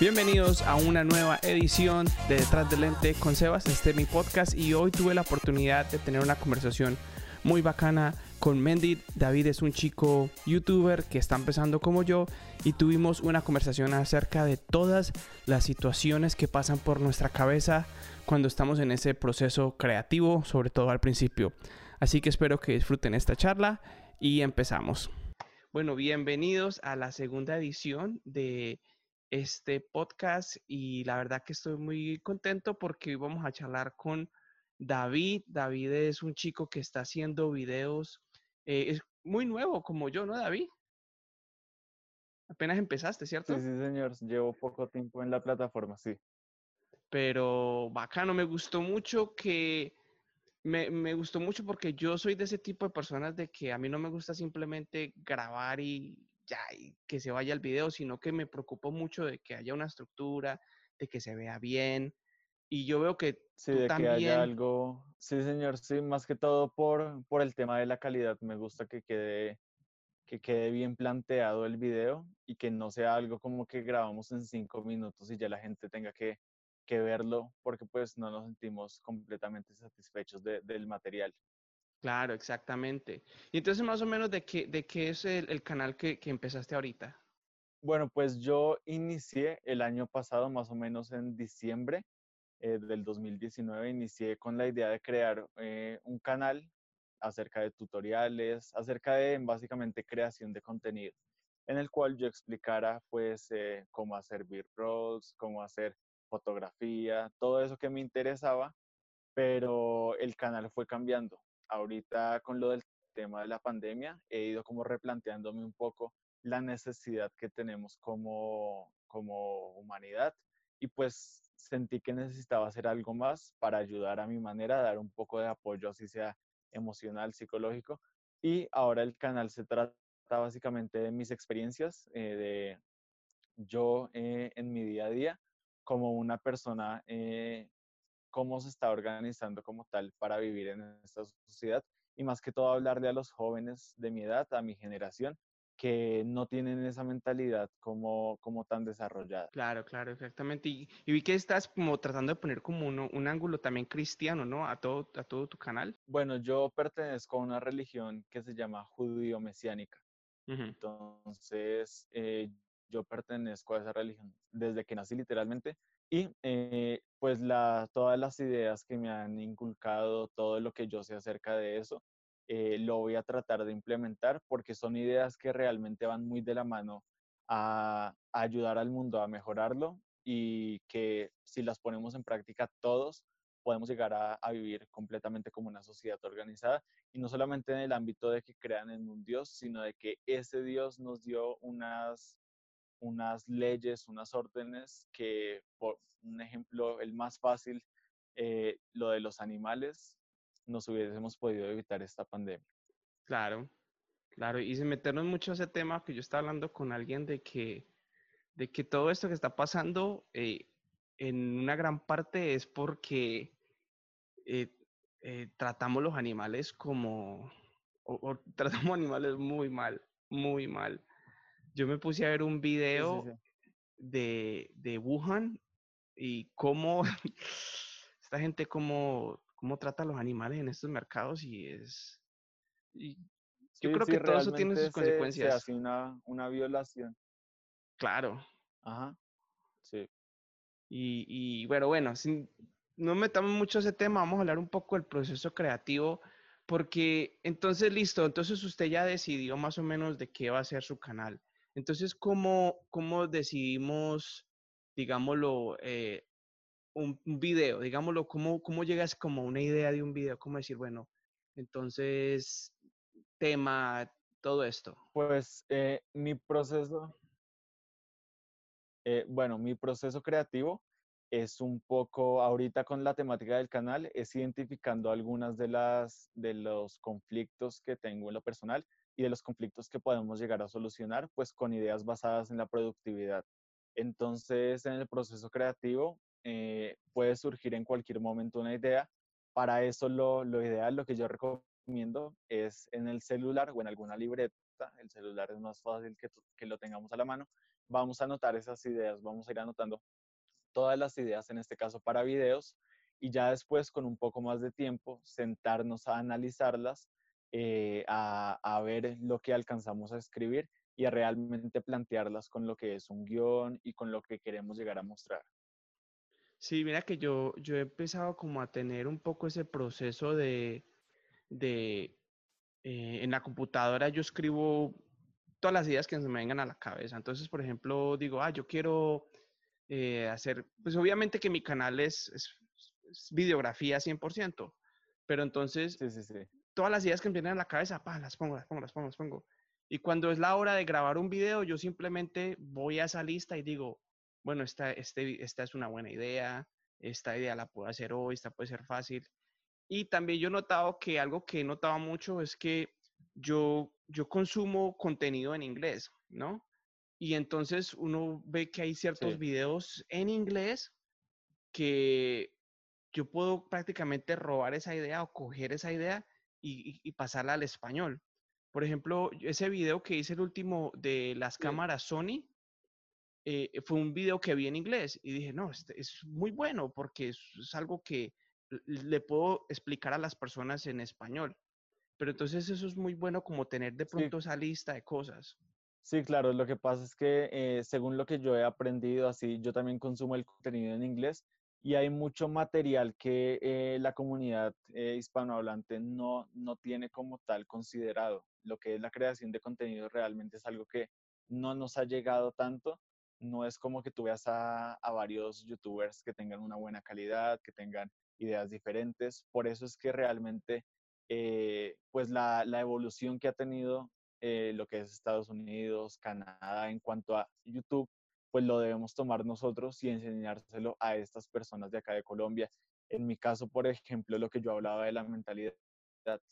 Bienvenidos a una nueva edición de Detrás del Lente con Sebas. Este es mi podcast y hoy tuve la oportunidad de tener una conversación muy bacana con Mendy. David es un chico youtuber que está empezando como yo y tuvimos una conversación acerca de todas las situaciones que pasan por nuestra cabeza cuando estamos en ese proceso creativo, sobre todo al principio. Así que espero que disfruten esta charla y empezamos. Bueno, bienvenidos a la segunda edición de este podcast y la verdad que estoy muy contento porque hoy vamos a charlar con David. David es un chico que está haciendo videos, eh, es muy nuevo como yo, ¿no, David? Apenas empezaste, ¿cierto? Sí, sí, señor. Llevo poco tiempo en la plataforma, sí. Pero bacano, me gustó mucho que... Me, me gustó mucho porque yo soy de ese tipo de personas de que a mí no me gusta simplemente grabar y ya, y que se vaya el video, sino que me preocupo mucho de que haya una estructura, de que se vea bien. Y yo veo que Sí, tú de que también... haya algo. Sí, señor, sí, más que todo por, por el tema de la calidad. Me gusta que quede, que quede bien planteado el video y que no sea algo como que grabamos en cinco minutos y ya la gente tenga que, que verlo porque pues no nos sentimos completamente satisfechos de- del material. Claro, exactamente. Y entonces, más o menos, ¿de qué, de qué es el, canal que, que empezaste ahorita? Bueno, pues yo inicié el año pasado, más o menos en diciembre eh, del 2019, inicié con la idea de crear eh, un canal acerca de tutoriales, acerca de básicamente creación de contenido, en el cual yo explicara pues eh, cómo hacer B-rolls, cómo hacer fotografía, todo eso que me interesaba, pero el canal fue cambiando. Ahorita con lo del tema de la pandemia, he ido como replanteándome un poco la necesidad que tenemos como, como humanidad y pues sentí que necesitaba hacer algo más para ayudar a mi manera, dar un poco de apoyo, así sea emocional, psicológico. Y ahora el canal se trata básicamente de mis experiencias, eh, de yo eh, en mi día a día como una persona, eh, cómo se está organizando como tal para vivir en esta sociedad y más que todo hablarle a los jóvenes de mi edad, a mi generación, que no tienen esa mentalidad como, como tan desarrollada. Claro, claro, exactamente. Y, y vi que estás como tratando de poner como uno- un ángulo también cristiano, ¿no? A todo, a todo tu canal. Bueno, yo pertenezco a una religión que se llama judío-mesiánica. Ujú. Entonces, eh, yo pertenezco a esa religión desde que nací literalmente y eh, pues la, todas las ideas que me han inculcado, todo lo que yo sé acerca de eso, eh, lo voy a tratar de implementar porque son ideas que realmente van muy de la mano a, ayudar al mundo a mejorarlo y que si las ponemos en práctica todos podemos llegar a vivir completamente como una sociedad organizada y no solamente en el ámbito de que crean en un Dios, sino de que ese Dios nos dio unas, unas leyes, unas órdenes que, por un ejemplo, el más fácil, eh, lo de los animales, nos hubiésemos podido evitar esta pandemia. Claro, claro. Y sin meternos mucho a ese tema, que yo estaba hablando con alguien de que, de que todo esto que está pasando, eh, en una gran parte es porque eh, tratamos los animales como, o tratamos animales muy mal, muy mal. Yo me puse a ver un Sí, sí, video sí. de, de Wuhan y cómo esta gente cómo, cómo trata a los animales en estos mercados y es... y yo creo que todo eso tiene sus se consecuencias. hace una, una violación. Claro. Ajá, sí. Y, y bueno, bueno, sin, no metamos mucho ese tema, vamos a hablar un poco del proceso creativo, porque entonces, listo, entonces usted ya decidió más o menos de qué va a ser su canal. Entonces, ¿cómo, cómo decidimos, digámoslo, eh, un, un video? Digámoslo, ¿cómo, ¿cómo llegas como a una idea de un video? ¿Cómo decir, bueno, entonces, tema, todo esto? Pues eh, mi proceso, eh, bueno, mi proceso creativo es un poco, ahorita con la temática del canal, es identificando algunas de las, de los conflictos que tengo en lo personal y de los conflictos que podemos llegar a solucionar, pues con ideas basadas en la productividad. Entonces, en el proceso creativo eh, puede surgir en cualquier momento una idea. Para eso lo, ideal, lo que yo recomiendo es en el celular o en alguna libreta, el celular es más fácil que, que lo tengamos a la mano, vamos a anotar esas ideas, vamos a ir anotando todas las ideas, en este caso para videos, y ya después con un poco más de tiempo sentarnos a analizarlas, eh, a, a, ver lo que alcanzamos a escribir y a realmente plantearlas con lo que es un guion y con lo que queremos llegar a mostrar. Sí, mira que yo, yo he empezado como a tener un poco ese proceso de, de eh, en la computadora yo escribo todas las ideas que se me vengan a la cabeza. Entonces, por ejemplo, digo, ah, yo quiero eh, hacer, pues obviamente que mi canal es, es, videografía 100%, pero entonces sí, sí, sí. Todas las ideas que me vienen a la cabeza, pa, las pongo, las pongo, las pongo, las pongo. Y cuando es la hora de grabar un video, yo simplemente voy a esa lista y digo, bueno, esta, este, esta es una buena idea, esta idea la puedo hacer hoy, esta puede ser fácil. Y también yo he notado que algo que he notado mucho es que yo, yo consumo contenido en inglés, ¿no? Y entonces uno ve que hay ciertos videos en inglés que yo puedo prácticamente robar esa idea o coger esa idea y, pasarla al español. Por ejemplo, ese video que hice el último de las cámaras Sony, eh, fue un video que vi en inglés y dije, no, este es muy bueno porque es, algo que le puedo explicar a las personas en español. Pero entonces eso es muy bueno como tener de pronto esa lista de cosas. Sí, claro, lo que pasa es que eh, según lo que yo he aprendido, así yo también consumo el contenido en inglés y hay mucho material que eh, la comunidad eh, hispanohablante no, no tiene como tal considerado. Lo que es la creación de contenido realmente es algo que no nos ha llegado tanto. No es como que tú veas a, a varios youtubers que tengan una buena calidad, que tengan ideas diferentes. Por eso es que realmente, eh, pues la, la, evolución que ha tenido lo que es Estados Unidos, Canadá en cuanto a YouTube, pues lo debemos tomar nosotros y enseñárselo a estas personas de acá de Colombia. En mi caso, por ejemplo, lo que yo hablaba de la mentalidad,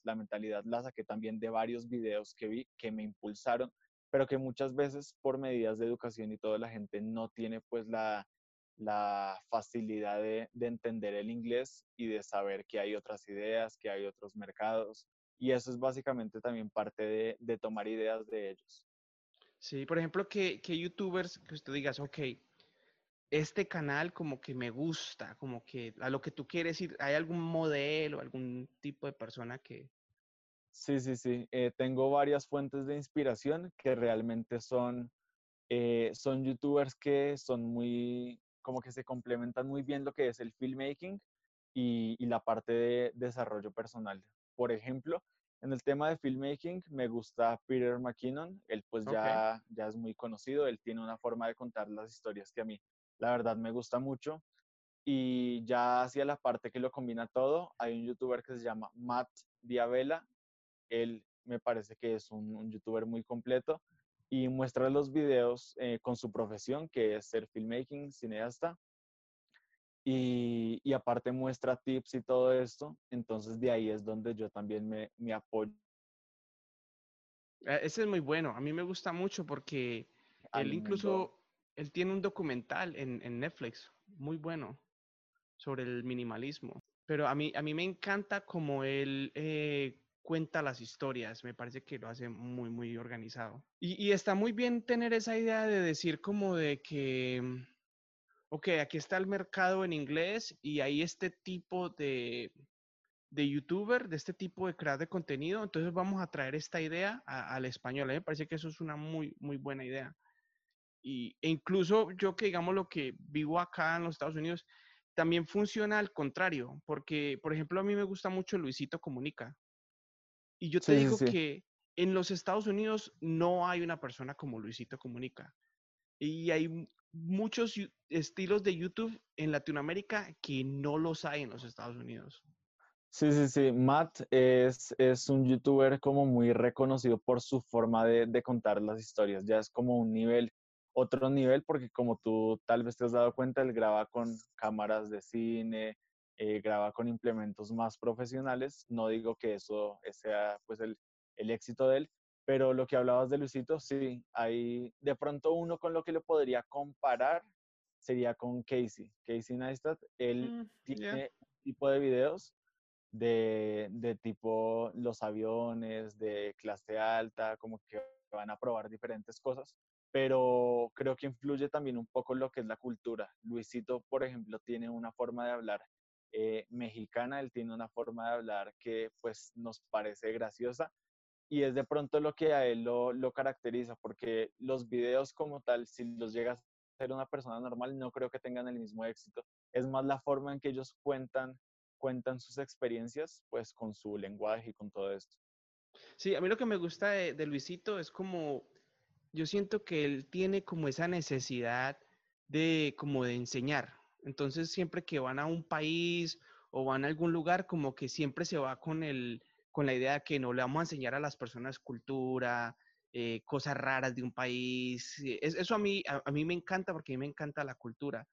la mentalidad la saqué también de varios videos que vi que me impulsaron, pero que muchas veces por medidas de educación y toda la gente no tiene pues la, facilidad de, de, entender el inglés y de saber que hay otras ideas, que hay otros mercados. Y eso es básicamente también parte de tomar ideas de ellos. Sí, por ejemplo, que, que youtubers, que tú digas, ok, este canal como que me gusta, como que a lo que tú quieres ir, ¿hay algún modelo, algún tipo de persona que... Sí, sí, sí. Eh, tengo varias fuentes de inspiración que realmente son, eh, son youtubers que son muy, como que se complementan muy bien lo que es el filmmaking y, y la parte de desarrollo personal. Por ejemplo, en el tema de filmmaking me gusta Peter McKinnon, él pues ya, ya es muy conocido, él tiene una forma de contar las historias que a mí la verdad me gusta mucho. Y ya hacia la parte que lo combina todo, hay un youtuber que se llama Matt Diabela, él me parece que es un, youtuber muy completo y muestra los videos eh, con su profesión, que es ser filmmaking, cineasta, y, y, aparte muestra tips y todo esto, entonces de ahí es donde yo también me, me apoyo. E, ese es muy bueno, a mí me gusta mucho porque él incluso, él tiene un documental en, en, Netflix muy bueno sobre el minimalismo, pero a mí, a mí me encanta como él eh, cuenta las historias, me parece que lo hace muy, muy organizado. Y, y está muy bien tener esa idea de decir como de que ok, aquí está el mercado en inglés y hay este tipo de, de youtuber, de este tipo de creador de contenido, entonces vamos a traer esta idea al español. A mí me parece que eso es una muy, muy buena idea. Y, e incluso yo que digamos lo que vivo acá en los Estados Unidos, también funciona al contrario, porque, por ejemplo, a mí me gusta mucho Luisito Comunica. Y yo te digo que en los Estados Unidos no hay una persona como Luisito Comunica. Y hay muchos estilos de YouTube en Latinoamérica que no los hay en los Estados Unidos. Sí, sí, sí. Matt es, es un youtuber como muy reconocido por su forma de, de, contar las historias. Ya es como un nivel, otro nivel, porque como tú tal vez te has dado cuenta, él graba con cámaras de cine, eh, graba con implementos más profesionales. No digo que eso sea pues el, el éxito de él, pero lo que hablabas de Luisito, sí, hay de pronto uno con lo que lo podría comparar sería con Casey. Casey Neistat, él mm, tiene un tipo de videos de, de, tipo los aviones, de clase alta, como que van a probar diferentes cosas, pero creo que influye también un poco lo que es la cultura. Luisito, por ejemplo, tiene una forma de hablar eh, mexicana, él tiene una forma de hablar que pues nos parece graciosa y es de pronto lo que a él lo, lo caracteriza, porque los videos como tal, si los llegas a ser una persona normal, no creo que tengan el mismo éxito. Es más la forma en que ellos cuentan, cuentan sus experiencias, pues con su lenguaje y con todo esto. Sí, a mí lo que me gusta de, de Luisito es como yo siento que él tiene como esa necesidad de como de enseñar. Entonces, siempre que van a un país o van a algún lugar, como que siempre se va con el, con la idea de que no le vamos a enseñar a las personas cultura, eh, cosas raras de un país. Eh, eso a mí, a, mí me encanta porque a mí me encanta la cultura.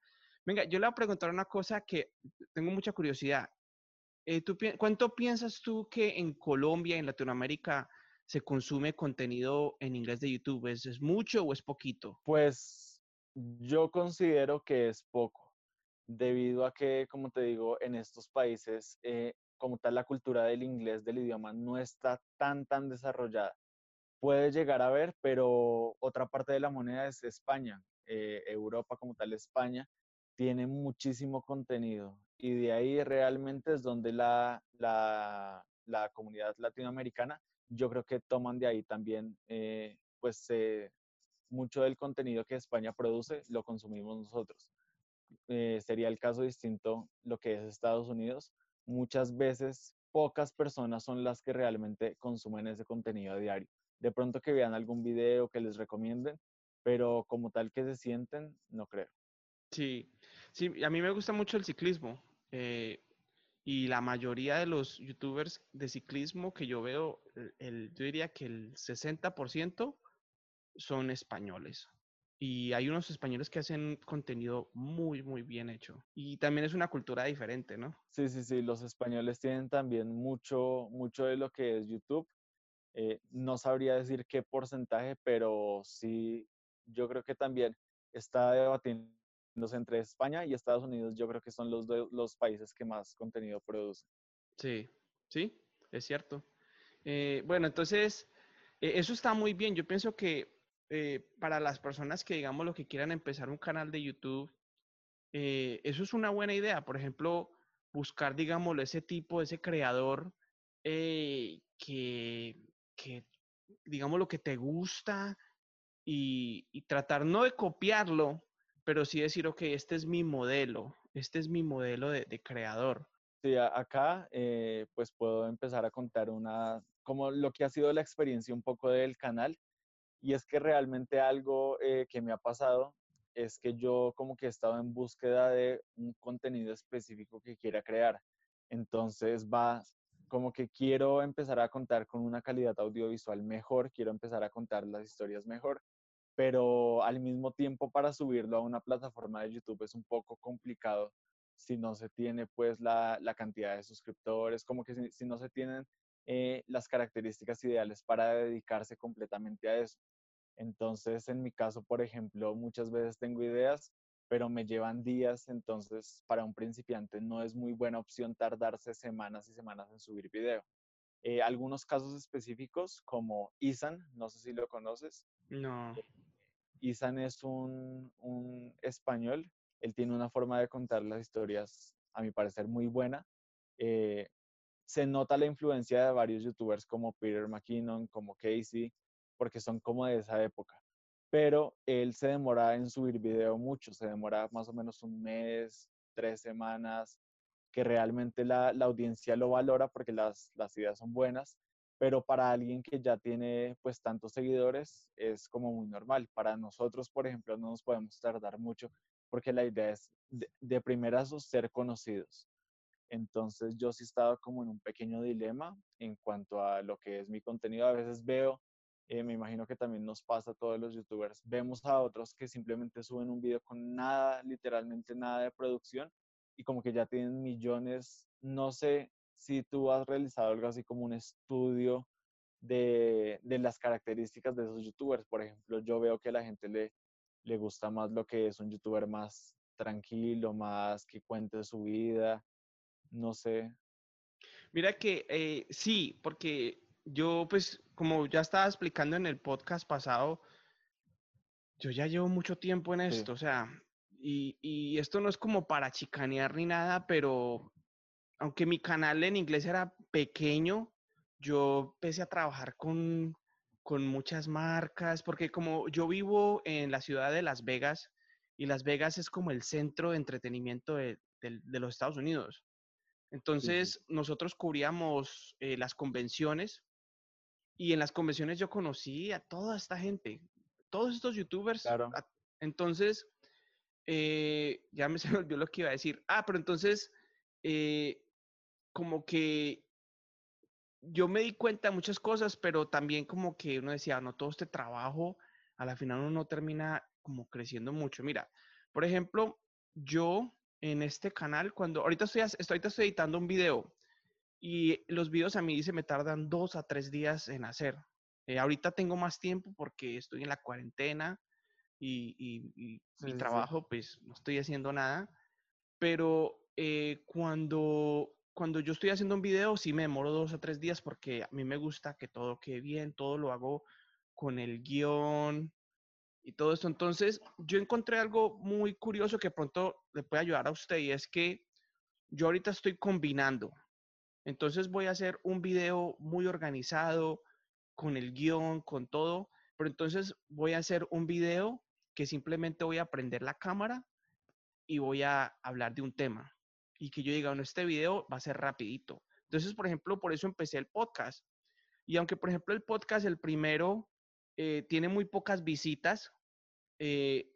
Venga, yo le voy a preguntar una cosa que tengo mucha curiosidad. Eh, ¿Cuánto piensas tú que en Colombia, en Latinoamérica, se consume contenido en inglés de YouTube? ¿Es, mucho o es poquito? Pues yo considero que es poco, debido a que, como te digo, en estos países, eh, como tal, la cultura del inglés, del idioma, no está tan, tan desarrollada. Puede llegar a ver, pero otra parte de la moneda es España. Eh, Europa como tal, España, tiene muchísimo contenido y de ahí realmente es donde la, la, la comunidad latinoamericana yo creo que toman de ahí también, eh, pues, eh, mucho del contenido que España produce lo consumimos nosotros. Eh, sería el caso distinto lo que es Estados Unidos. Muchas veces pocas personas son las que realmente consumen ese contenido diario. De pronto que vean algún video que les recomienden, pero como tal que se sienten, no creo. Sí, sí, a mí me gusta mucho el ciclismo. Y la mayoría de los youtubers de ciclismo que yo veo, el, yo diría que el 60% son españoles. Y hay unos españoles que hacen contenido muy, muy bien hecho. Y también es una cultura diferente, ¿no? Sí, sí, sí. Los españoles tienen también mucho, mucho de lo que es YouTube. Eh, no sabría decir qué porcentaje, pero sí, yo creo que también está debatiendo entre España y Estados Unidos, yo creo que son los, los países que más contenido producen. Sí, sí, es cierto. Eh, bueno, entonces, eh, eso está muy bien. Yo pienso que eh, para las personas que, digamos, lo que quieran empezar un canal de YouTube, eso es una buena idea. Por ejemplo, buscar, digamos, ese tipo, ese creador que, que, digamos, lo que te gusta y, tratar no de copiarlo, pero sí decir, ok, este es mi modelo, este es mi modelo de, creador. Sí, acá eh, pues puedo empezar a contar una, como lo que ha sido la experiencia un poco del canal, y es que realmente algo eh, que me ha pasado es que yo como que he estado en búsqueda de un contenido específico que quiera crear. Entonces va como que quiero empezar a contar con una calidad audiovisual mejor, quiero empezar a contar las historias mejor pero al mismo tiempo para subirlo a una plataforma de YouTube es un poco complicado si no se tiene pues la, cantidad de suscriptores, como que si, no se tienen eh, las características ideales para dedicarse completamente a eso. Entonces, en mi caso, por ejemplo, muchas veces tengo ideas, pero me llevan días, entonces para un principiante no es muy buena opción tardarse semanas y semanas en subir video. Eh, algunos casos específicos como Isan, no sé si lo conoces. No. Eh, Isan es un, español, él tiene una forma de contar las historias, a mi parecer, muy buena. Eh, se nota la influencia de varios youtubers como Peter McKinnon, como Casey, porque son como de esa época. Pero él se demora en subir video mucho, se demora más o menos un mes, tres semanas, que realmente la, audiencia lo valora porque las, las ideas son buenas pero para alguien que ya tiene pues tantos seguidores es como muy normal. Para nosotros, por ejemplo, no nos podemos tardar mucho porque la idea es de, de primeras ser conocidos. Entonces yo sí estaba como en un pequeño dilema en cuanto a lo que es mi contenido. A veces veo, eh, me imagino que también nos pasa a todos los youtubers, vemos a otros que simplemente suben un video con nada, literalmente nada de producción y como que ya tienen millones, no sé si tú has realizado algo así como un estudio de, las características de esos youtubers. Por ejemplo, yo veo que a la gente le, le gusta más lo que es un youtuber más tranquilo, más que cuente su vida, no sé. Mira que eh, sí, porque yo pues como ya estaba explicando en el podcast pasado, yo ya llevo mucho tiempo en esto, o sea, y, y, esto no es como para chicanear ni nada, pero aunque mi canal en inglés era pequeño, yo empecé a trabajar con, con muchas marcas, porque como yo vivo en la ciudad de Las Vegas, y Las Vegas es como el centro de entretenimiento de, de, los Estados Unidos. Entonces, nosotros cubríamos eh, las convenciones y en las convenciones yo conocí a toda esta gente, todos estos youtubers. Claro. entonces, eh, ya me se me olvidó lo que iba a decir. Ah, pero entonces, eh, como que yo me di cuenta de muchas cosas, pero también como que uno decía, no, todo este trabajo, a la final uno no termina como creciendo mucho. Mira, por ejemplo, yo en este canal, cuando ahorita estoy, estoy, ahorita estoy editando un video y los videos a mí se me tardan dos a tres días en hacer. Eh, ahorita tengo más tiempo porque estoy en la cuarentena y, mi trabajo, pues no estoy haciendo nada. Pero eh, cuando, cuando yo estoy haciendo un video, sí me demoro dos a tres días porque a mí me gusta que todo quede bien, todo lo hago con el guion, y todo esto. Entonces, yo encontré algo muy curioso que pronto le puede ayudar a usted y es que yo ahorita estoy combinando. Entonces voy a hacer un video muy organizado, con el guion, con todo, pero entonces voy a hacer un video que simplemente voy a prender la cámara y voy a hablar de un tema. Y que yo diga, bueno, este video va a ser rapidito. Entonces, por ejemplo, por eso empecé el podcast. Y aunque, por ejemplo, el podcast, el primero, eh, tiene muy pocas visitas. Eh,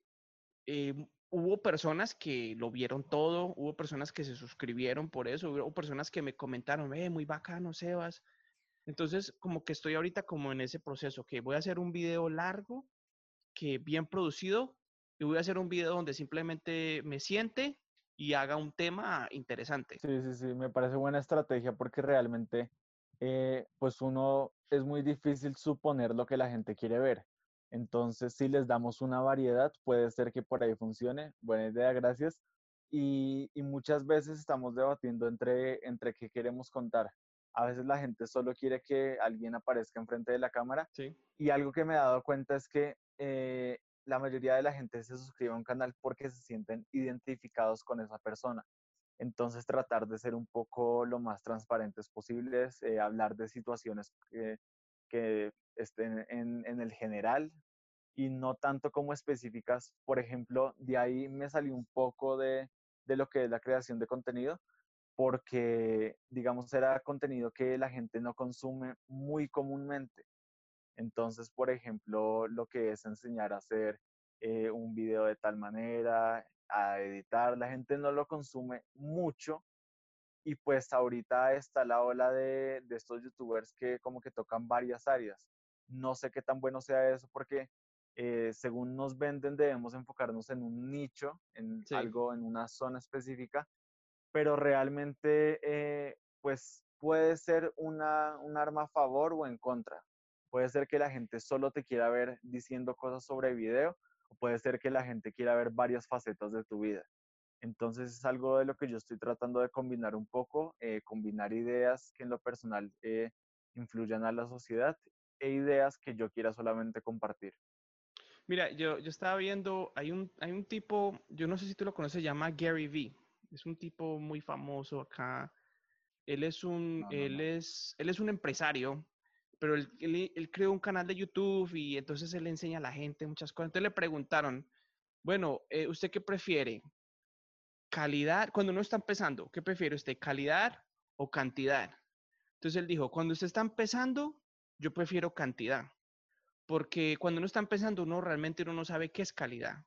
eh, hubo personas que lo vieron todo, hubo personas que se suscribieron por eso, hubo personas que me comentaron, eh, muy bacano, Sebas. Entonces, como que estoy ahorita como en ese proceso, que voy a hacer un video largo, que bien producido, y voy a hacer un video donde simplemente me siente y haga un tema interesante. Sí, sí, sí, me parece buena estrategia porque realmente eh, pues uno es muy difícil suponer lo que la gente quiere ver. Entonces, si les damos una variedad, puede ser que por ahí funcione. Buena idea, gracias. Y, muchas veces estamos debatiendo entre, entre qué queremos contar. A veces la gente solo quiere que alguien aparezca enfrente de la cámara. Y algo que me he dado cuenta es que eh, la mayoría de la gente se suscribe a un canal porque se sienten identificados con esa persona. Entonces tratar de ser un poco lo más transparentes posibles, eh, hablar de situaciones que, que estén en, en, el general y no tanto como específicas. Por ejemplo, de ahí me salió un poco de, de lo que es la creación de contenido, porque, digamos, era contenido que la gente no consume muy comúnmente. Entonces, por ejemplo, lo que es enseñar a hacer eh, un video de tal manera, a editar. La gente no lo consume mucho y pues ahorita está la ola de, de, estos youtubers que como que tocan varias áreas. No sé qué tan bueno sea eso porque eh, según nos venden debemos enfocarnos en un nicho, en algo, en una zona específica, pero realmente eh, pues puede ser una, un arma a favor o en contra. Puede ser que la gente solo te quiera ver diciendo cosas sobre video o puede ser que la gente quiera ver varias facetas de tu vida. Entonces es algo de lo que yo estoy tratando de combinar un poco, eh, combinar ideas que en lo personal eh, influyan a la sociedad e ideas que yo quiera solamente compartir. Mira, yo, yo estaba viendo, hay un, hay un tipo, yo no sé si tú lo conoces, se llama Gary Vee. Es un tipo muy famoso acá. Él es un, él es, él es un empresario pero él, él, creó un canal de YouTube y entonces él enseña a la gente muchas cosas. Entonces le preguntaron, bueno, eh, ¿usted qué prefiere? Calidad, cuando uno está empezando, ¿qué prefiere usted? ¿Calidad o cantidad? Entonces él dijo, cuando usted está empezando, yo prefiero cantidad. Porque cuando uno está empezando, uno realmente uno no sabe qué es calidad.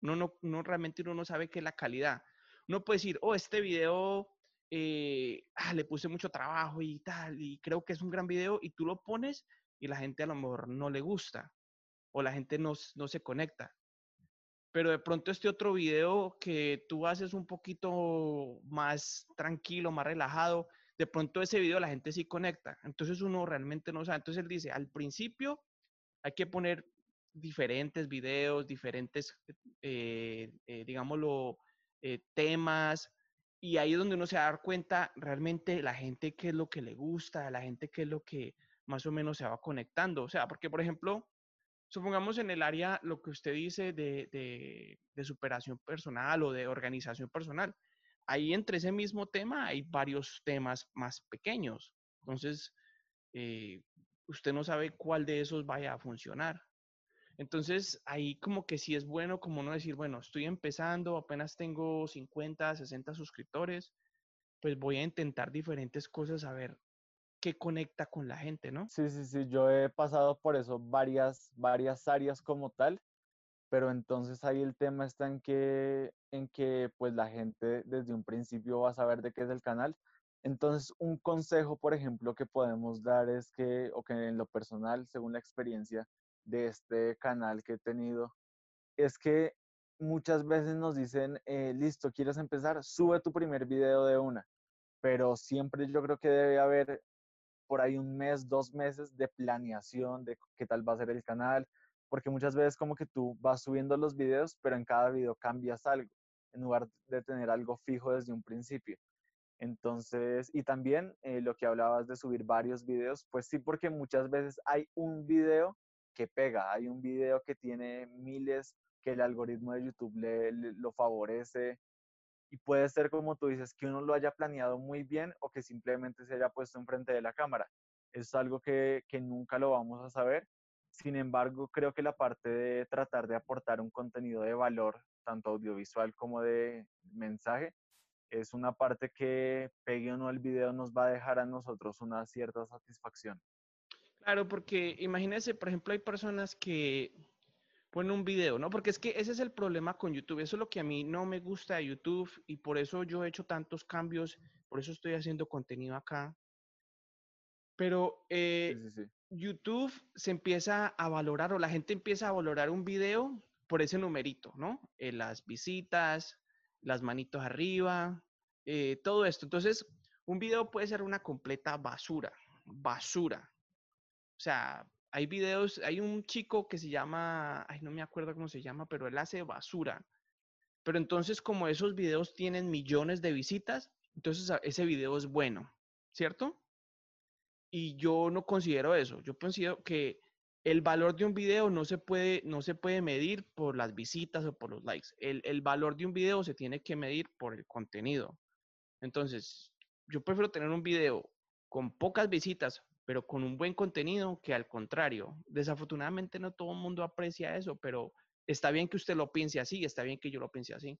Uno, no, uno realmente uno no sabe qué es la calidad. Uno puede decir, oh, este video eh, ah, le puse mucho trabajo y tal, y creo que es un gran video, y tú lo pones y la gente a lo mejor no le gusta, o la gente no, no se conecta. Pero de pronto este otro video que tú haces un poquito más tranquilo, más relajado, de pronto ese video la gente sí conecta. Entonces uno realmente no sabe. Entonces él dice, al principio hay que poner diferentes videos, diferentes, eh, eh, digámoslo, temas, y ahí es donde uno se va a dar cuenta realmente la gente qué es lo que le gusta, la gente qué es lo que más o menos se va conectando. O sea, porque por ejemplo, supongamos en el área, lo que usted dice de, de, superación personal o de organización personal, ahí entre ese mismo tema hay varios temas más pequeños. Entonces, eh, usted no sabe cuál de esos vaya a funcionar. Entonces, ahí como que sí es bueno como no decir, bueno, estoy empezando, apenas tengo 50, 60 suscriptores, pues voy a intentar diferentes cosas a ver qué conecta con la gente, ¿no? Sí, sí, sí, yo he pasado por eso varias, varias áreas como tal, pero entonces ahí el tema está en que, en que pues la gente desde un principio va a saber de qué es el canal. Entonces, un consejo, por ejemplo, que podemos dar es que, o que en lo personal, según la experiencia de este canal que he tenido, es que muchas veces nos dicen, eh, listo, ¿quieres empezar? Sube tu primer video de una. Pero siempre yo creo que debe haber por ahí un mes, dos meses de planeación de qué tal va a ser el canal, porque muchas veces como que tú vas subiendo los videos, pero en cada video cambias algo, en lugar de tener algo fijo desde un principio. Entonces, y también eh, lo que hablabas de subir varios videos, pues sí, porque muchas veces hay un video que pega, hay un video que tiene miles, que el algoritmo de YouTube lo favorece, y puede ser como tú dices, que uno lo haya planeado muy bien o que simplemente se haya puesto enfrente de la cámara. Es algo que nunca lo vamos a saber. Sin embargo, creo que la parte de tratar de aportar un contenido de valor, tanto audiovisual como de mensaje, es una parte que pegue o no el video nos va a dejar a nosotros una cierta satisfacción. Claro, porque imagínese, por ejemplo, hay personas que pone un video, ¿no? Porque es que ese es el problema con YouTube. Eso es lo que a mí no me gusta de YouTube y por eso yo he hecho tantos cambios, por eso estoy haciendo contenido acá. Pero eh, YouTube se empieza a valorar o la gente empieza a valorar un video por ese numerito, ¿no? Eh, las visitas, las manitos arriba, eh, todo esto. Entonces, un video puede ser una completa basura, basura. O sea, hay videos, hay un chico que se llama, ay, no me acuerdo cómo se llama, pero él hace basura. Pero entonces, como esos videos tienen millones de visitas, entonces ese video es bueno, ¿cierto? Y yo no considero eso. Yo considero que el valor de un video no se puede, no se puede medir por las visitas o por los likes. El, el valor de un video se tiene que medir por el contenido. Entonces, yo prefiero tener un video con pocas visitas, pero con un buen contenido que al contrario. Desafortunadamente no todo el mundo aprecia eso, pero está bien que usted lo piense así, está bien que yo lo piense así.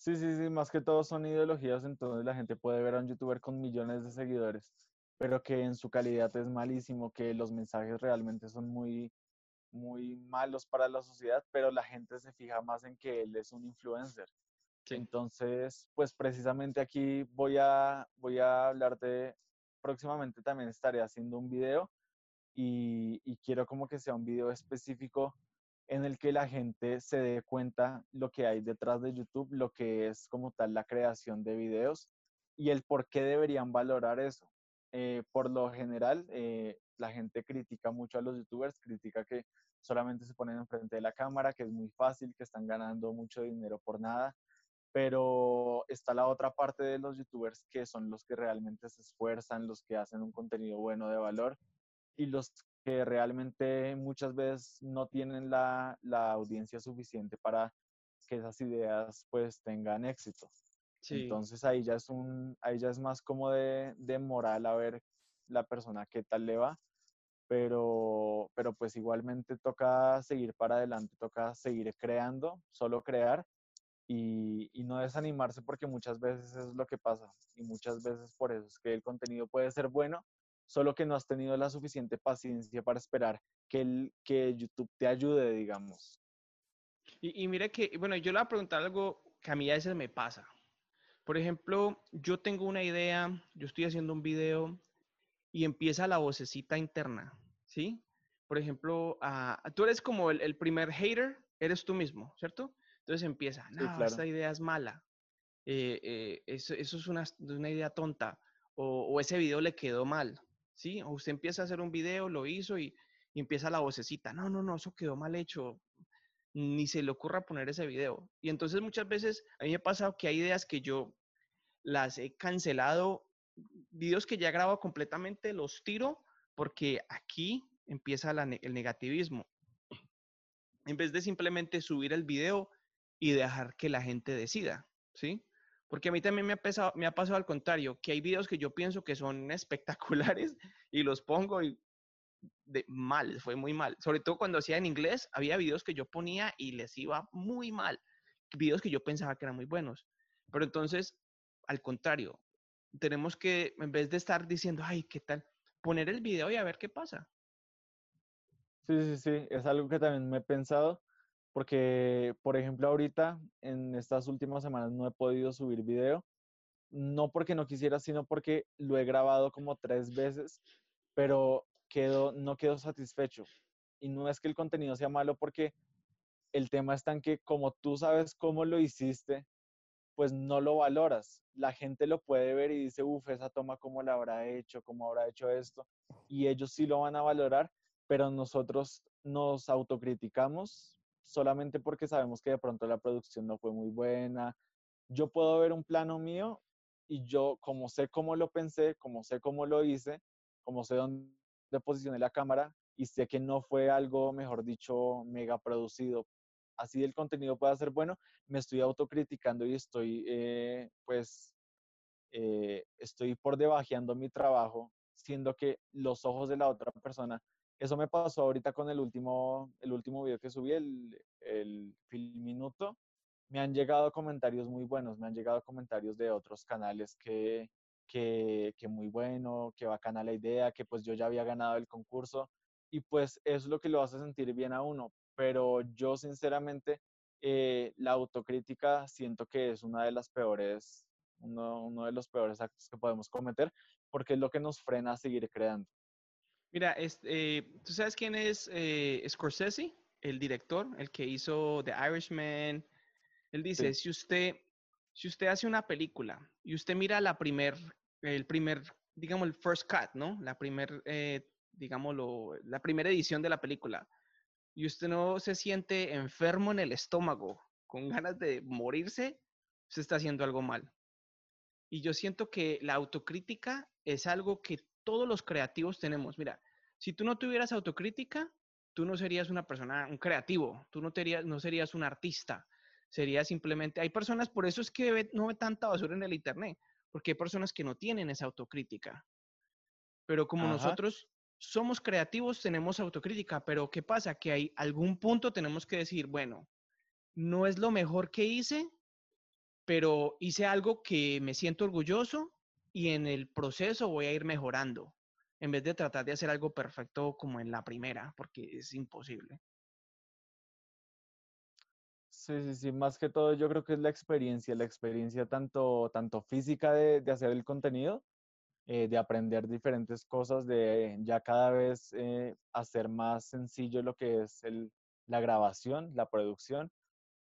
Sí, sí, sí, más que todo son ideologías, entonces la gente puede ver a un youtuber con millones de seguidores, pero que en su calidad es malísimo, que los mensajes realmente son muy, muy malos para la sociedad, pero la gente se fija más en que él es un influencer. Entonces, pues precisamente aquí voy a, voy a hablar de próximamente también estaré haciendo un video y, quiero como que sea un video específico en el que la gente se dé cuenta lo que hay detrás de YouTube, lo que es como tal la creación de videos y el por qué deberían valorar eso. Eh, por lo general, eh, la gente critica mucho a los youtubers, critica que solamente se ponen enfrente de la cámara, que es muy fácil, que están ganando mucho dinero por nada, pero está la otra parte de los youtubers que son los que realmente se esfuerzan, los que hacen un contenido bueno de valor y los que realmente muchas veces no tienen la, audiencia suficiente para que esas ideas pues tengan éxito. Entonces ahí ya es un, ahí ya es más como de, de moral a ver la persona qué tal le va, pero, pero pues igualmente toca seguir para adelante, toca seguir creando, solo crear y, no desanimarse porque muchas veces es lo que pasa y muchas veces por eso es que el contenido puede ser bueno, solo que no has tenido la suficiente paciencia para esperar que, el, que YouTube te ayude, digamos. Y, y mire que, bueno, yo le voy a preguntar algo que a mí a veces me pasa. Por ejemplo, yo tengo una idea, yo estoy haciendo un video y empieza la vocecita interna, ¿sí? Por ejemplo, ah, tú eres como el, el primer hater, eres tú mismo, ¿cierto? Entonces empieza, no, esta idea es mala, eh, eh, eso, es una, idea tonta, o, ese video le quedó mal, ¿sí? O usted empieza a hacer un video, lo hizo y, empieza la vocecita, no, no, no, eso quedó mal hecho, ni se le ocurra poner ese video. Y entonces muchas veces a mí me ha pasado que hay ideas que yo las he cancelado, videos que ya grabo completamente, los tiro, porque aquí empieza el negativismo. En vez de simplemente subir el video y dejar que la gente decida, ¿sí? Porque a mí también me ha, me ha pasado al contrario, que hay videos que yo pienso que son espectaculares y los pongo y de mal, fue muy mal. Sobre todo cuando hacía en inglés, había videos que yo ponía y les iba muy mal. Videos que yo pensaba que eran muy buenos. Pero entonces, al contrario, tenemos que, en vez de estar diciendo, ay, ¿qué tal? Poner el video y a ver qué pasa. Sí, sí, sí, es algo que también me he pensado, porque, por ejemplo, ahorita, en estas últimas semanas, no he podido subir video, no porque no quisiera, sino porque lo he grabado como tres veces, pero quedo, no quedo satisfecho. Y no es que el contenido sea malo, porque el tema está en que como tú sabes cómo lo hiciste, pues no lo valoras. La gente lo puede ver y dice, uff, esa toma cómo la habrá hecho, cómo habrá hecho esto, y ellos sí lo van a valorar, pero nosotros nos autocriticamos solamente porque sabemos que de pronto la producción no fue muy buena. Yo puedo ver un plano mío y yo, como sé cómo lo pensé, como sé cómo lo hice, como sé dónde posicioné la cámara y sé que no fue algo, mejor dicho, mega producido, así el contenido pueda ser bueno, me estoy autocriticando y estoy, eh, pues, eh, estoy por debajeando mi trabajo, siendo que los ojos de la otra persona, eso me pasó ahorita con el último, el último video que subí, el, el film minuto, me han llegado comentarios muy buenos, me han llegado comentarios de otros canales que, que, que muy bueno, que bacana la idea, que pues yo ya había ganado el concurso y pues es lo que lo hace sentir bien a uno, pero yo sinceramente eh, la autocrítica siento que es una de las peores, uno, uno, de los peores actos que podemos cometer, porque es lo que nos frena a seguir creando. Mira, eh, ¿tú sabes quién es eh, Scorsese? El director, el que hizo The Irishman. Él dice, si usted, si usted hace una película y usted mira la primer, el primer, digamos, el first cut, ¿no? La primer, digámoslo, la primera edición de la película, y usted no se siente enfermo en el estómago, con ganas de morirse, se está haciendo algo mal. Y yo siento que la autocrítica es algo que todos los creativos tenemos. Mira, si tú no tuvieras autocrítica, tú no serías una persona, un creativo, tú no, no serías un artista, sería simplemente, hay personas, por eso es que no ve tanta basura en el Internet, porque hay personas que no tienen esa autocrítica. Pero como nosotros somos creativos, tenemos autocrítica, pero ¿qué pasa? Que hay algún punto tenemos que decir, bueno, no es lo mejor que hice, pero hice algo que me siento orgulloso y en el proceso voy a ir mejorando, en vez de tratar de hacer algo perfecto como en la primera, porque es imposible. Sí, sí, sí, más que todo yo creo que es la experiencia, la experiencia tanto, tanto física de, de hacer el contenido, eh, de aprender diferentes cosas, de ya cada vez eh, hacer más sencillo lo que es el, la grabación, la producción,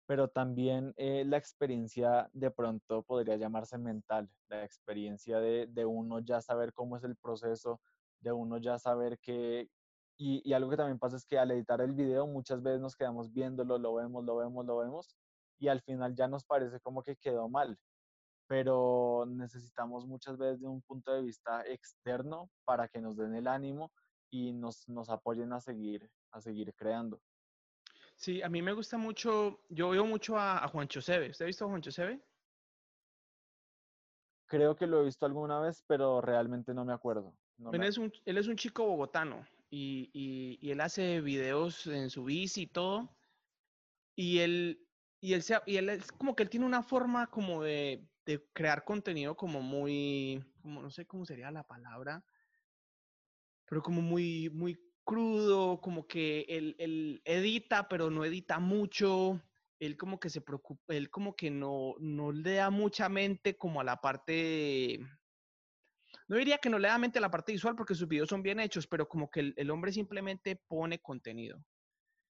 pero también eh, la experiencia de pronto podría llamarse mental, la experiencia de, de, uno ya saber cómo es el proceso, de uno ya saber que... Y, y algo que también pasa es que al editar el video muchas veces nos quedamos viéndolo, lo vemos, lo vemos, lo vemos, y al final ya nos parece como que quedó mal pero necesitamos muchas veces de un punto de vista externo para que nos den el ánimo y nos, nos apoyen a seguir, a seguir creando. Sí, a mí me gusta mucho, yo veo mucho a, a Juancho Seve. ¿Usted ha visto a Juancho Seve? Creo que lo he visto alguna vez, pero realmente no me acuerdo. él, es un, él, es un, chico bogotano y, y, y, él hace videos en su bici y todo. Y él, y él, se, y él es como que él tiene una forma como de, de crear contenido como muy, como no sé cómo sería la palabra, pero como muy, muy crudo, como que él, él, edita, pero no edita mucho. Él como que se preocupa, él como que no, no le da mucha mente como a la parte, no diría que no le da mente a la parte visual porque sus videos son bien hechos, pero como que el, el hombre simplemente pone contenido.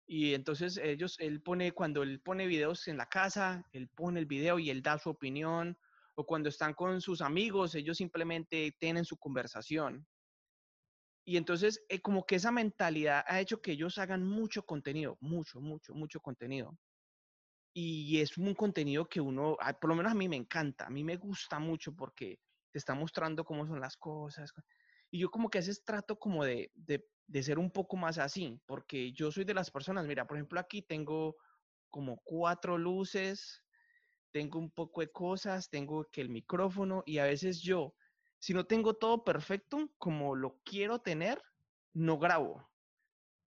Y entonces ellos, él pone, cuando él pone videos en la casa, él pone el video y él da su opinión. O cuando están con sus amigos, ellos simplemente tienen su conversación. Y entonces, eh, como que esa mentalidad ha hecho que ellos hagan mucho contenido, mucho, mucho, mucho contenido. Y es un contenido que uno, por lo menos a mí me encanta, a mí me gusta mucho porque te está mostrando cómo son las cosas. Y yo como que a veces trato como de, de, de ser un poco más así, porque yo soy de las personas, mira, por ejemplo, aquí tengo como cuatro luces, tengo un poco de cosas, tengo que el micrófono y a veces yo, si no tengo todo perfecto como lo quiero tener, no grabo.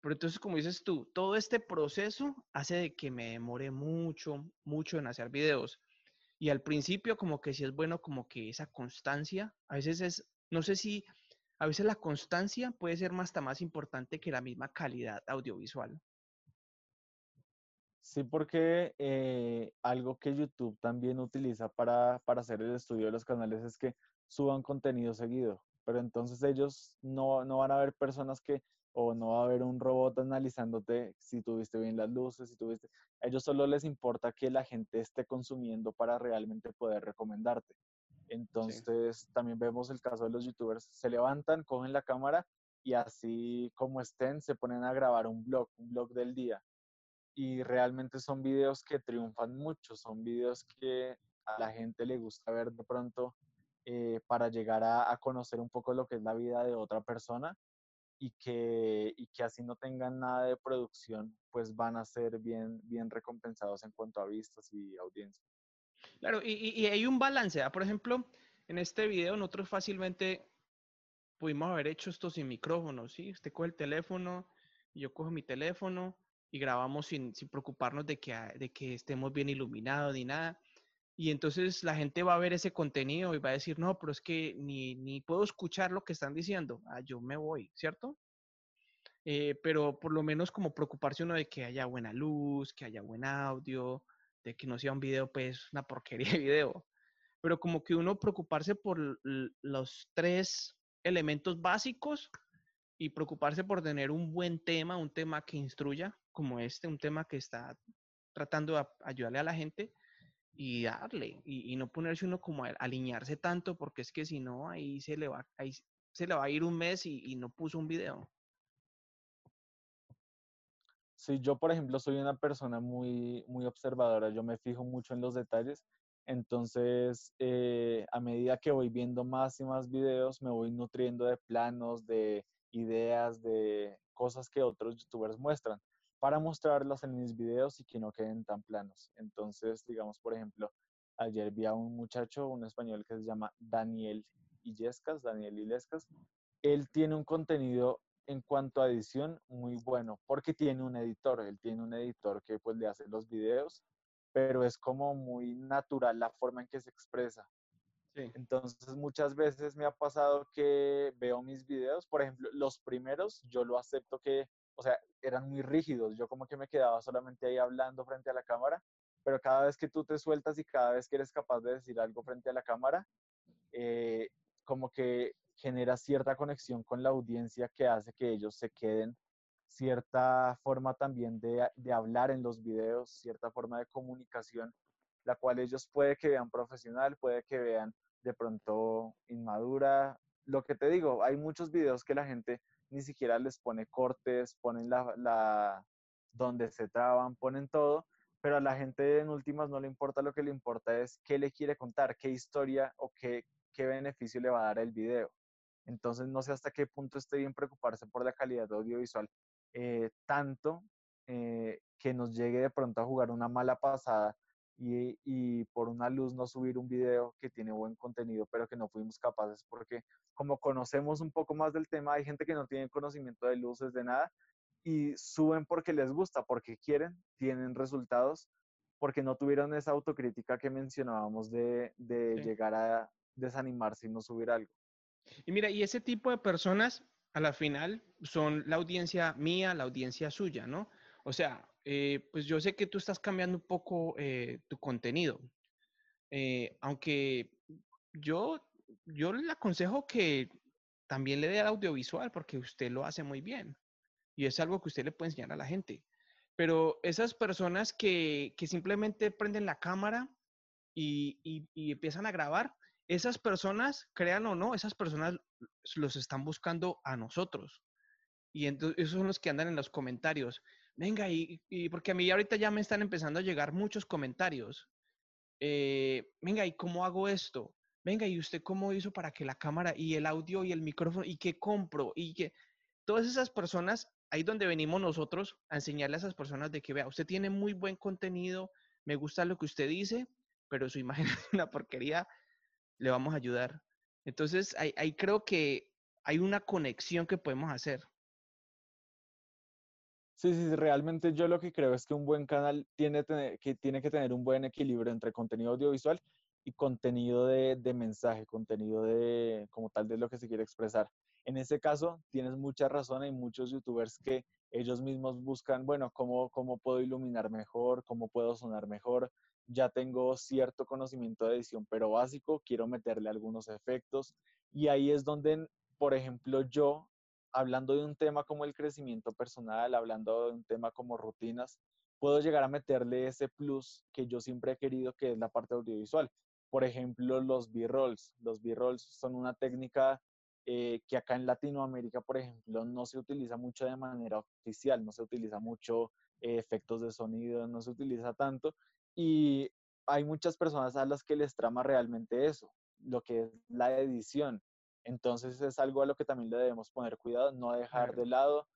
Pero entonces, como dices tú, todo este proceso hace de que me demore mucho, mucho en hacer videos. Y al principio como que sí es bueno como que esa constancia, a veces es, no sé si, a veces la constancia puede ser hasta más importante que la misma calidad audiovisual. Sí, porque eh, algo que YouTube también utiliza para, para hacer el estudio de los canales es que suban contenido seguido, pero entonces ellos no, no van a ver personas que, o no va a haber un robot analizándote si tuviste bien las luces, si tuviste, a ellos solo les importa que la gente esté consumiendo para realmente poder recomendarte. Entonces, también vemos el caso de los youtubers, se levantan, cogen la cámara y así como estén, se ponen a grabar un blog, un blog del día y realmente son videos que triunfan mucho, son videos que a la gente le gusta ver de pronto eh, para llegar a, conocer un poco lo que es la vida de otra persona y que, y que así no tengan nada de producción, pues van a ser bien, bien recompensados en cuanto a vistas y audiencia. Claro, y, y hay un balance. ¿ah? Por ejemplo, en este video nosotros fácilmente pudimos haber hecho esto sin micrófono, ¿sí? Usted coge el teléfono, yo cojo mi teléfono, y grabamos sin, sin preocuparnos de que, de que estemos bien iluminados ni nada. Y entonces la gente va a ver ese contenido y va a decir, no, pero es que ni, ni puedo escuchar lo que están diciendo. Ah, yo me voy, ¿cierto? Eh, pero por lo menos como preocuparse uno de que haya buena luz, que haya buen audio, de que no sea un video, pues una porquería de video. Pero como que uno preocuparse por los tres elementos básicos y preocuparse por tener un buen tema, un tema que instruya, como este, un tema que está tratando de ayudarle a la gente y darle y, no ponerse uno como alinearse tanto porque es que si no ahí se le va ahí se le va a ir un mes y, no puso un video. Sí, yo por ejemplo soy una persona muy, muy observadora, yo me fijo mucho en los detalles, entonces eh, a medida que voy viendo más y más videos, me voy nutriendo de planos, de ideas, de cosas que otros youtubers muestran para mostrarlas en mis videos y que no queden tan planos. Entonces, digamos, por ejemplo, ayer vi a un muchacho, un español que se llama Daniel Illescas, Daniel Illescas. Él tiene un contenido en cuanto a edición muy bueno, porque tiene un editor, él tiene un editor que pues le hace los videos, pero es como muy natural la forma en que se expresa. Entonces muchas veces me ha pasado que veo mis videos, por ejemplo, los primeros yo lo acepto que o sea, eran muy rígidos. Yo como que me quedaba solamente ahí hablando frente a la cámara, pero cada vez que tú te sueltas y cada vez que eres capaz de decir algo frente a la cámara, eh, como que genera cierta conexión con la audiencia que hace que ellos se queden, cierta forma también de, de hablar en los videos, cierta forma de comunicación, la cual ellos puede que vean profesional, puede que vean de pronto inmadura. Lo que te digo, hay muchos videos que la gente ni siquiera les pone cortes, ponen la, la, donde se traban, ponen todo, pero a la gente en últimas no le importa, lo que le importa es qué le quiere contar, qué historia o qué, qué beneficio le va a dar el video. Entonces no sé hasta qué punto esté bien preocuparse por la calidad audiovisual, eh, tanto eh, que nos llegue de pronto a jugar una mala pasada y, por una luz no subir un video que tiene buen contenido, pero que no fuimos capaces porque como conocemos un poco más del tema, hay gente que no tiene conocimiento de luces, de nada, y suben porque les gusta, porque quieren, tienen resultados, porque no tuvieron esa autocrítica que mencionábamos de, llegar a desanimarse y no subir algo. Y mira, y ese tipo de personas a la final son la audiencia mía, la audiencia suya, ¿no? O sea, eh, pues yo sé que tú estás cambiando un poco eh, tu contenido, eh, aunque yo, yo le aconsejo que también le dé al audiovisual porque usted lo hace muy bien y es algo que usted le puede enseñar a la gente. Pero esas personas que, que simplemente prenden la cámara y, y, y, empiezan a grabar, esas personas, crean o no, esas personas los están buscando a nosotros. Y entonces esos son los que andan en los comentarios venga, y, porque a mí ahorita ya me están empezando a llegar muchos comentarios. Eh, venga, ¿y cómo hago esto? venga, ¿y usted cómo hizo para que la cámara y el audio y el micrófono y qué compro y que todas esas personas, ahí donde venimos nosotros a enseñarle a esas personas de que vea, usted tiene muy buen contenido, me gusta lo que usted dice, pero su imagen es una porquería, le vamos a ayudar. Entonces, ahí, ahí creo que hay una conexión que podemos hacer. Sí, sí, realmente yo lo que creo es que un buen canal tiene, que, tiene que tener un buen equilibrio entre contenido audiovisual y contenido de, de, mensaje, contenido de como tal de lo que se quiere expresar. En ese caso, tienes mucha razón, hay muchos youtubers que ellos mismos buscan, bueno, cómo, cómo puedo iluminar mejor, cómo puedo sonar mejor, ya tengo cierto conocimiento de edición, pero básico, quiero meterle algunos efectos. Y ahí es donde, por ejemplo, yo hablando de un tema como el crecimiento personal, hablando de un tema como rutinas, puedo llegar a meterle ese plus que yo siempre he querido, que es la parte audiovisual. Por ejemplo, los B-rolls. Los B-rolls son una técnica eh, que acá en Latinoamérica, por ejemplo, no se utiliza mucho de manera oficial, no se utiliza mucho eh, efectos de sonido, no se utiliza tanto. Y hay muchas personas a las que les trama realmente eso, lo que es la edición. Entonces es algo a lo que también le debemos poner cuidado, no dejar de lado.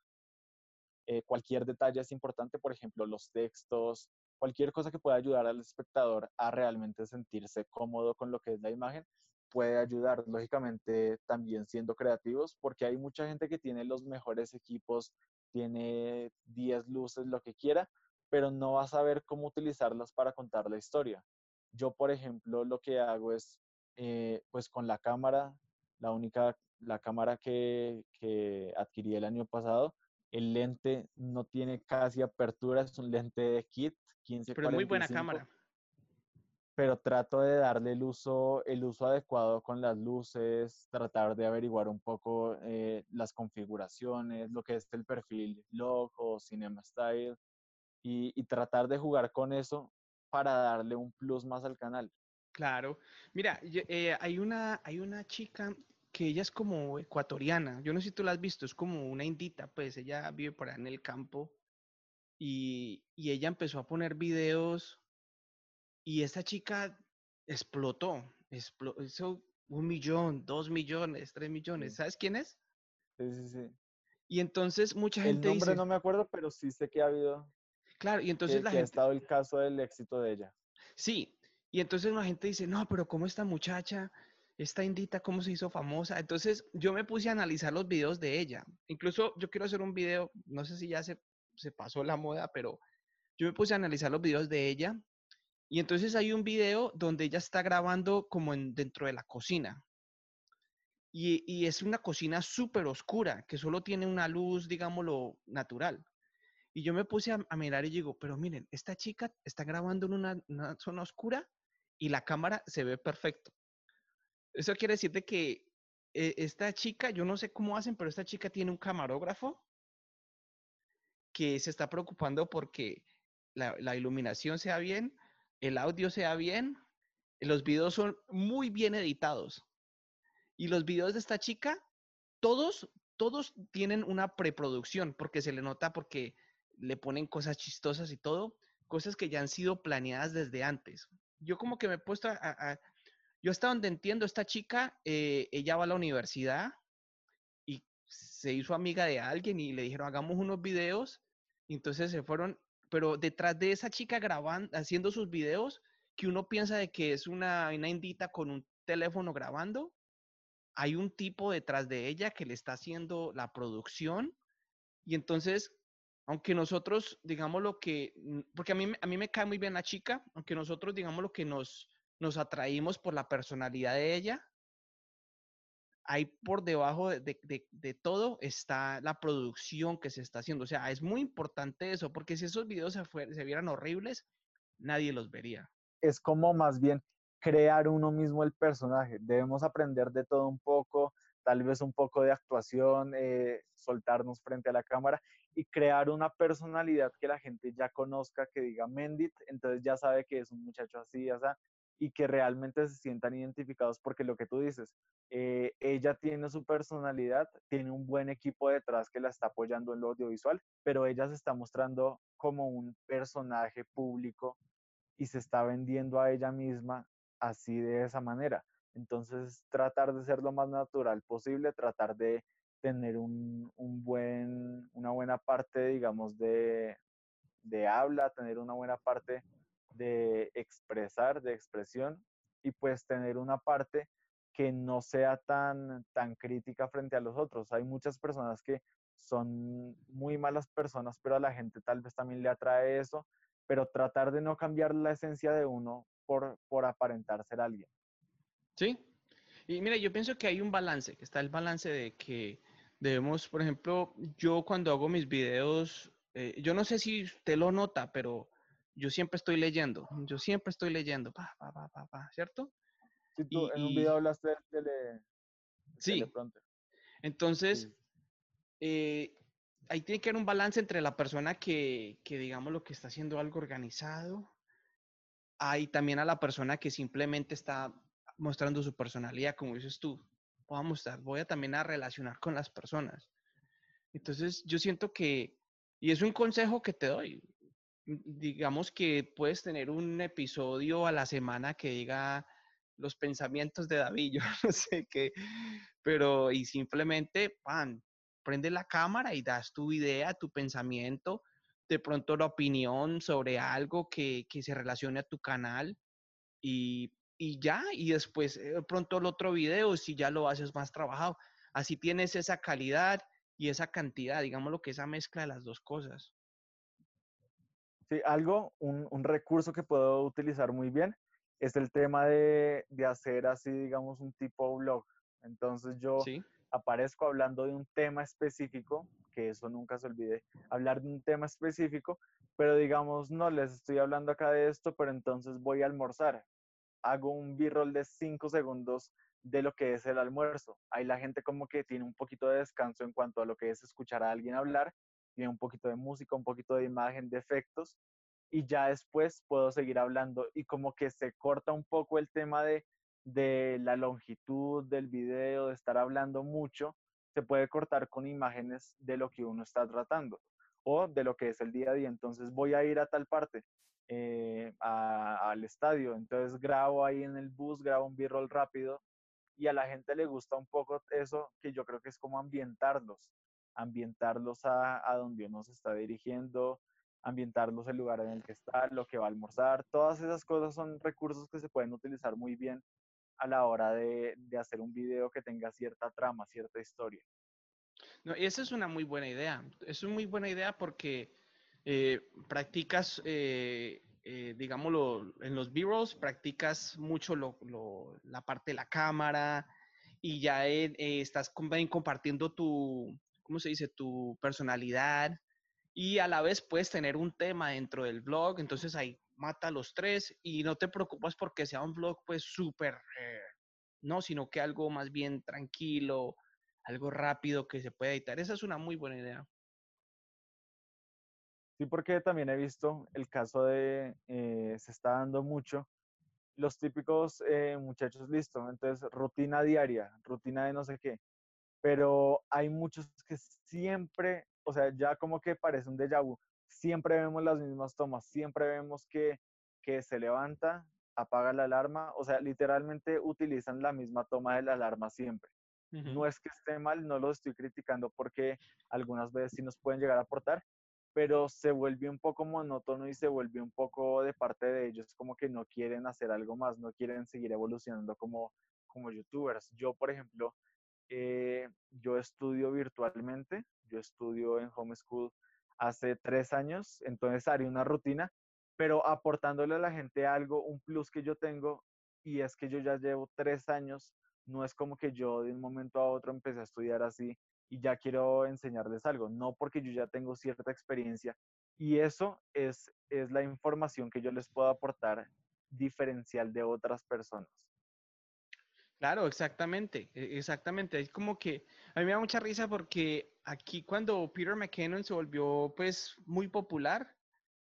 Eh, cualquier detalle es importante, por ejemplo, los textos, cualquier cosa que pueda ayudar al espectador a realmente sentirse cómodo con lo que es la imagen, puede ayudar, lógicamente, también siendo creativos, porque hay mucha gente que tiene los mejores equipos, tiene 10 luces, lo que quiera, pero no va a saber cómo utilizarlas para contar la historia. Yo, por ejemplo, lo que hago es, eh, pues con la cámara, la única, la cámara que, adquirí el año pasado, el lente no tiene casi apertura, es un lente de kit 15 Pero es muy buena cámara. Pero trato de darle el uso, el uso adecuado con las luces, tratar de averiguar un poco eh, las configuraciones, lo que es el perfil log o cinema style y, tratar de jugar con eso para darle un plus más al canal. Claro. Mira, eh, hay, una, hay una chica que ella es como ecuatoriana. Yo no sé si tú la has visto, es como una indita, pues ella vive por ahí en el campo y, ella empezó a poner videos y esta chica explotó, explotó un millón, dos millones, tres millones. ¿Sabes quién es? Sí, sí, sí. Y entonces mucha gente El nombre no me acuerdo, pero sí sé que ha habido. Claro, y entonces la gente... ha estado el caso del éxito de ella. Sí, y entonces la gente dice, no, pero ¿cómo esta muchacha esta indita cómo se hizo famosa. Entonces yo me puse a analizar los videos de ella. Incluso yo quiero hacer un video, no sé si ya se, se pasó la moda, pero yo me puse a analizar los videos de ella. Y entonces hay un video donde ella está grabando como en, dentro de la cocina. Y, y es una cocina súper oscura, que solo tiene una luz, digámoslo, natural. Y yo me puse a, mirar y digo, pero miren, esta chica está grabando en una, una zona oscura y la cámara se ve perfecto. Eso quiere decir de que eh, esta chica, yo no sé cómo hacen, pero esta chica tiene un camarógrafo que se está preocupando porque la, iluminación sea bien, el audio sea bien, los videos son muy bien editados. Y los videos de esta chica, todos, todos tienen una preproducción, porque se le nota porque le ponen cosas chistosas y todo, cosas que ya han sido planeadas desde antes. Yo como que me he puesto a, yo hasta donde entiendo, esta chica, eh, ella va a la universidad y se hizo amiga de alguien y le dijeron, hagamos unos videos. Y entonces se fueron, pero detrás de esa chica grabando, haciendo sus videos, que uno piensa de que es una, una indita con un teléfono grabando, hay un tipo detrás de ella que le está haciendo la producción. Y entonces, aunque nosotros, digamos lo que, porque a mí, a mí me cae muy bien la chica, aunque nosotros, digamos lo que nos, nos atraímos por la personalidad de ella. Ahí por debajo de, todo está la producción que se está haciendo. O sea, es muy importante eso, porque si esos videos se, se vieran horribles, nadie los vería. Es como más bien crear uno mismo el personaje. Debemos aprender de todo un poco, tal vez un poco de actuación, eh, soltarnos frente a la cámara y crear una personalidad que la gente ya conozca, que diga Mendit, entonces ya sabe que es un muchacho así, o sea, y que realmente se sientan identificados porque lo que tú dices, eh, ella tiene su personalidad, tiene un buen equipo detrás que la está apoyando en lo audiovisual, pero ella se está mostrando como un personaje público y se está vendiendo a ella misma así de esa manera. Entonces, tratar de ser lo más natural posible, tratar de tener un, buen, una buena parte, digamos, de, de habla, tener una buena parte de expresar, de expresión, y pues tener una parte que no sea tan, tan crítica frente a los otros. Hay muchas personas que son muy malas personas, pero a la gente tal vez también le atrae eso, pero tratar de no cambiar la esencia de uno por, por aparentar ser alguien. Sí, y mira, yo pienso que hay un balance, que está el balance de que debemos, por ejemplo, yo cuando hago mis videos, eh, yo no sé si usted lo nota, pero yo siempre estoy leyendo, yo siempre estoy leyendo, pa, pa, pa, pa, pa ¿cierto? Sí, tú en un video hablaste de tele, sí. Entonces, eh, ahí tiene que haber un balance entre la persona que, que, digamos, lo que está haciendo algo organizado, hay también a la persona que simplemente está mostrando su personalidad, como dices tú. Voy a mostrar, voy a también a relacionar con las personas. Entonces, yo siento que, y es un consejo que te doy, digamos que puedes tener un episodio a la semana que diga los pensamientos de David, yo no sé qué, pero y simplemente, pan, prende la cámara y das tu idea, tu pensamiento, de pronto la opinión sobre algo que, que se relacione a tu canal y, y, ya, y después de pronto el otro video si ya lo haces más trabajado. Así tienes esa calidad y esa cantidad, digamos lo que esa mezcla de las dos cosas. Sí, algo, un, un recurso que puedo utilizar muy bien es el tema de, de hacer así, digamos, un tipo blog. Entonces yo aparezco hablando de un tema específico, que eso nunca se olvide, hablar de un tema específico, pero digamos, no les estoy hablando acá de esto, pero entonces voy a almorzar. Hago un b-roll de cinco segundos de lo que es el almuerzo. Ahí la gente como que tiene un poquito de descanso en cuanto a lo que es escuchar a alguien hablar, tiene un poquito de música, un poquito de imagen, de efectos, y ya después puedo seguir hablando y como que se corta un poco el tema de, de la longitud del video, de estar hablando mucho, se puede cortar con imágenes de lo que uno está tratando o de lo que es el día a día. Entonces voy a ir a tal parte, eh, al estadio, entonces grabo ahí en el bus, grabo un b-roll rápido y a la gente le gusta un poco eso que yo creo que es como ambientarlos, ambientarlos a, a donde uno se está dirigiendo, ambientarlos el lugar en el que está, lo que va a almorzar, todas esas cosas son recursos que se pueden utilizar muy bien a la hora de, de hacer un video que tenga cierta trama, cierta historia. No, esa es una muy buena idea. Es una muy buena idea porque eh, practicas, eh, eh, digámoslo, en los B-rolls practicas mucho lo, lo, la parte de la cámara y ya estás compartiendo tu, ¿cómo se dice? Tu personalidad y a la vez puedes tener un tema dentro del blog, entonces ahí mata los tres y no te preocupas porque sea un blog pues súper, no, sino que algo más bien tranquilo, algo rápido que se pueda editar. Esa es una muy buena idea. Sí, porque también he visto el caso de, eh, se está dando mucho, los típicos eh, muchachos, listo, entonces rutina diaria, rutina de no sé qué, pero hay muchos que siempre o sea, ya como que parece un déjà vu. Siempre vemos las mismas tomas, siempre vemos que, que se levanta, apaga la alarma, o sea, literalmente utilizan la misma toma de la alarma siempre. No es que esté mal, no lo estoy criticando porque algunas veces sí nos pueden llegar a aportar, pero se vuelve un poco monótono y se vuelve un poco de parte de ellos como que no quieren hacer algo más, no quieren seguir evolucionando como, como youtubers. Yo, por ejemplo, eh, yo estudio virtualmente, yo estudio en homeschool hace tres años, entonces haré una rutina, pero aportándole a la gente algo, un plus que yo tengo, y es que yo ya llevo tres años, no es como que yo de un momento a otro empecé a estudiar así y ya quiero enseñarles algo, no porque yo ya tengo cierta experiencia, y eso es, es la información que yo les puedo aportar diferencial de otras personas. Claro, exactamente, e, exactamente. Es como que a mí me da mucha risa porque aquí cuando Peter McKinnon se volvió pues muy popular,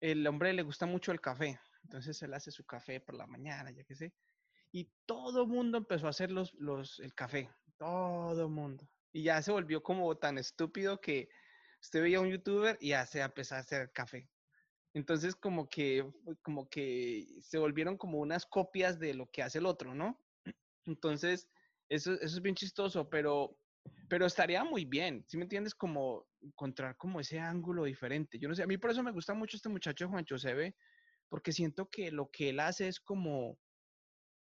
el hombre le gusta mucho el café. Entonces él hace su café por la mañana, ya que sé. Y todo mundo empezó a hacer los, los, el café. Todo mundo. Y ya se volvió como tan estúpido que usted veía a un youtuber y ya se empezó a hacer café. Entonces como que, como que se volvieron como unas copias de lo que hace el otro, ¿no? Entonces, eso, eso es bien chistoso, pero, pero estaría muy bien, ¿sí me entiendes? Como encontrar como ese ángulo diferente. Yo no sé, a mí por eso me gusta mucho este muchacho Juancho Sebe, porque siento que lo que él hace es como,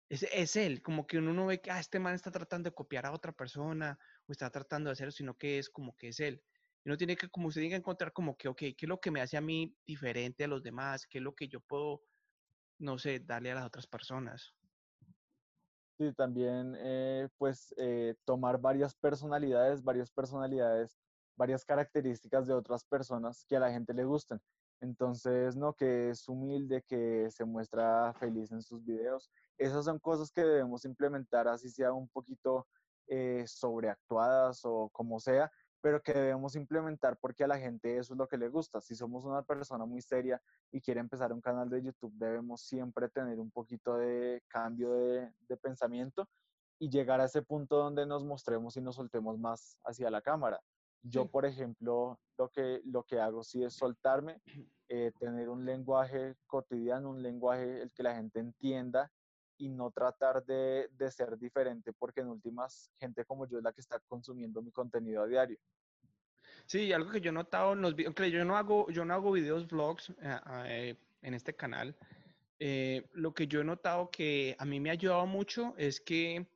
es, es él, como que uno no ve que ah, este man está tratando de copiar a otra persona o está tratando de hacerlo, sino que es como que es él. Y uno tiene que, como tiene que encontrar como que, ok, ¿qué es lo que me hace a mí diferente a los demás? ¿Qué es lo que yo puedo, no sé, darle a las otras personas? Sí, también eh, pues eh, tomar varias personalidades, varias personalidades, varias características de otras personas que a la gente le gusten. Entonces, no, que es humilde, que se muestra feliz en sus videos. Esas son cosas que debemos implementar, así sea un poquito eh, sobreactuadas o como sea, pero que debemos implementar porque a la gente eso es lo que le gusta. Si somos una persona muy seria y quiere empezar un canal de YouTube, debemos siempre tener un poquito de cambio de, de pensamiento y llegar a ese punto donde nos mostremos y nos soltemos más hacia la cámara. Yo, por ejemplo, lo que, lo que hago sí es soltarme, eh, tener un lenguaje cotidiano, un lenguaje el que la gente entienda y no tratar de, de ser diferente, porque en últimas, gente como yo es la que está consumiendo mi contenido a diario. Sí, algo que yo he notado en los videos, aunque yo no hago, yo no hago videos, vlogs eh, eh, en este canal, eh, lo que yo he notado que a mí me ha ayudado mucho es que,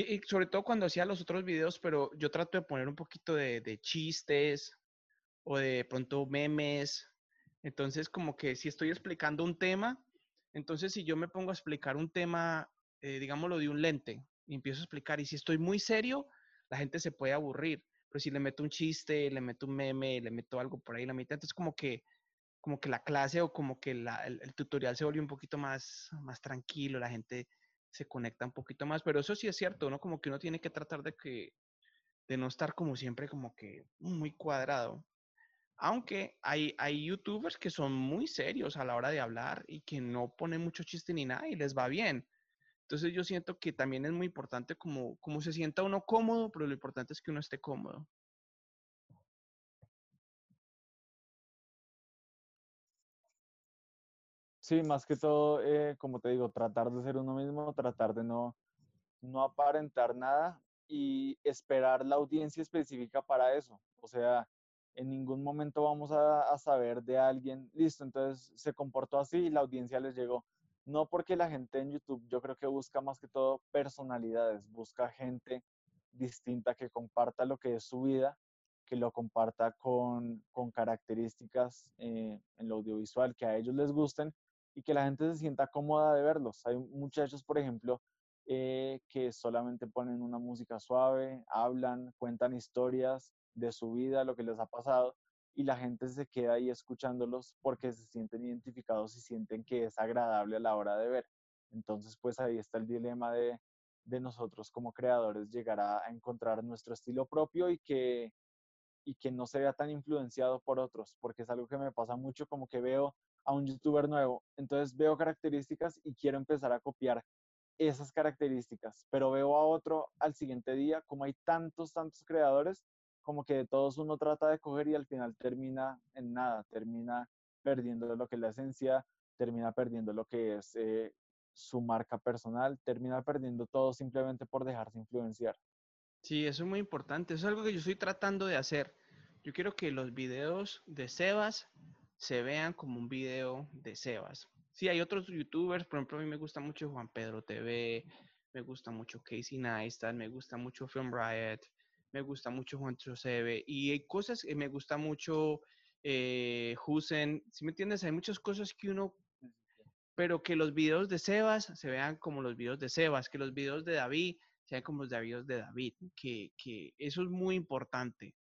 y, sobre todo cuando hacía los otros videos, pero yo trato de poner un poquito de, chistes o de pronto memes. Entonces, como que si estoy explicando un tema, entonces si yo me pongo a explicar un tema, eh, digámoslo de un lente, y empiezo a explicar, y si estoy muy serio, la gente se puede aburrir. Pero si le meto un chiste, le meto un meme, le meto algo por ahí la mitad, entonces como que, como que la clase o como que la- el, el tutorial se vuelve un poquito más, más tranquilo, la gente se conecta un poquito más, pero eso sí es cierto, ¿no? Como que uno tiene que tratar de que, de no estar como siempre como que muy cuadrado. Aunque hay, hay youtubers que son muy serios a la hora de hablar y que no ponen mucho chiste ni nada y les va bien. Entonces yo siento que también es muy importante como, como se sienta uno cómodo, pero lo importante es que uno esté cómodo. Sí, más que todo, eh, como te digo, tratar de ser uno mismo, tratar de no, no aparentar nada y esperar la audiencia específica para eso. O sea, en ningún momento vamos a, a saber de alguien, listo, entonces se comportó así y la audiencia les llegó. No porque la gente en YouTube, yo creo que busca más que todo personalidades, busca gente distinta que comparta lo que es su vida, que lo comparta con, con características eh, en lo audiovisual que a ellos les gusten y que la gente se sienta cómoda de verlos. Hay muchachos, por ejemplo, eh, que solamente ponen una música suave, hablan, cuentan historias de su vida, lo que les ha pasado, y la gente se queda ahí escuchándolos porque se sienten identificados y sienten que es agradable a la hora de ver. Entonces, pues ahí está el dilema de, de nosotros como creadores, llegar a, a encontrar nuestro estilo propio y que, y que no se vea tan influenciado por otros, porque es algo que me pasa mucho, como que veo a un youtuber nuevo, entonces veo características y quiero empezar a copiar esas características, pero veo a otro al siguiente día, como hay tantos, tantos creadores, como que de todos uno trata de coger y al final termina en nada, termina perdiendo lo que es la esencia, termina perdiendo lo que es eh, su marca personal, termina perdiendo todo simplemente por dejarse influenciar. Sí, eso es muy importante. Es algo que yo estoy tratando de hacer. Yo quiero que los videos de Sebas se vean como un video de Sebas. Sí, hay otros youtubers, por ejemplo, a mí me gusta mucho Juan Pedro TV, me gusta mucho Casey Neistat, me gusta mucho Film Riot, me gusta mucho Juan Trocebe y hay cosas que me gusta mucho eh, Husen, si me entiendes? Hay muchas cosas que uno, pero que los videos de Sebas se vean como los videos de Sebas, que los videos de David sean como los videos de David, que, que eso es muy importante.